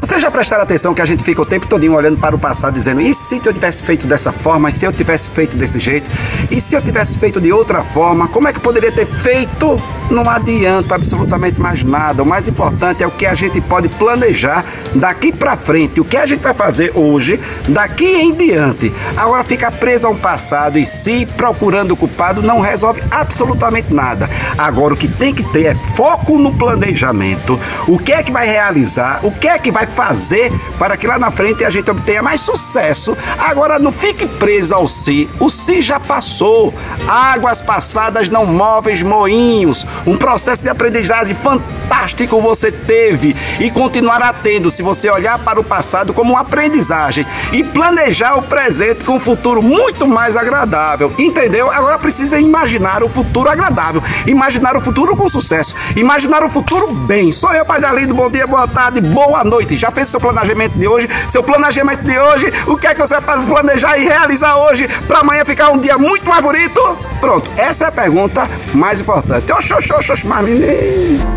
Vocês já prestaram atenção que a gente fica o tempo todinho olhando para o passado dizendo e se eu tivesse feito dessa forma, e se eu tivesse feito desse jeito, e se eu tivesse feito de outra forma, como é que poderia ter feito? Não adianta absolutamente mais nada. O mais importante é o que a gente pode planejar daqui para frente, o que a gente vai fazer hoje, daqui em diante. Agora ficar preso a um passado e se procurando o culpado não resolve absolutamente nada. Agora o que tem que ter é foco no planejamento. O que é que vai realizar? O que é que vai fazer para que lá na frente a gente obtenha mais sucesso? Agora não fique preso ao si. O si já passou. Águas passadas não movem moinhos. Um processo de aprendizagem fantástico você teve e continuará tendo se você olhar para o passado como uma aprendizagem e planejar o presente com um futuro muito mais agradável. Entendeu? Agora precisa imaginar o futuro agradável, imaginar o futuro com sucesso, imaginar o futuro bem. Sou eu, Pai Lindo. Bom dia, boa tarde, boa noite. Já fez seu planejamento de hoje? Seu planejamento de hoje, o que é que você faz planejar e realizar hoje para amanhã ficar um dia muito mais bonito? Pronto, essa é a pergunta mais importante. Oxô, oxô, oxô, mas menino.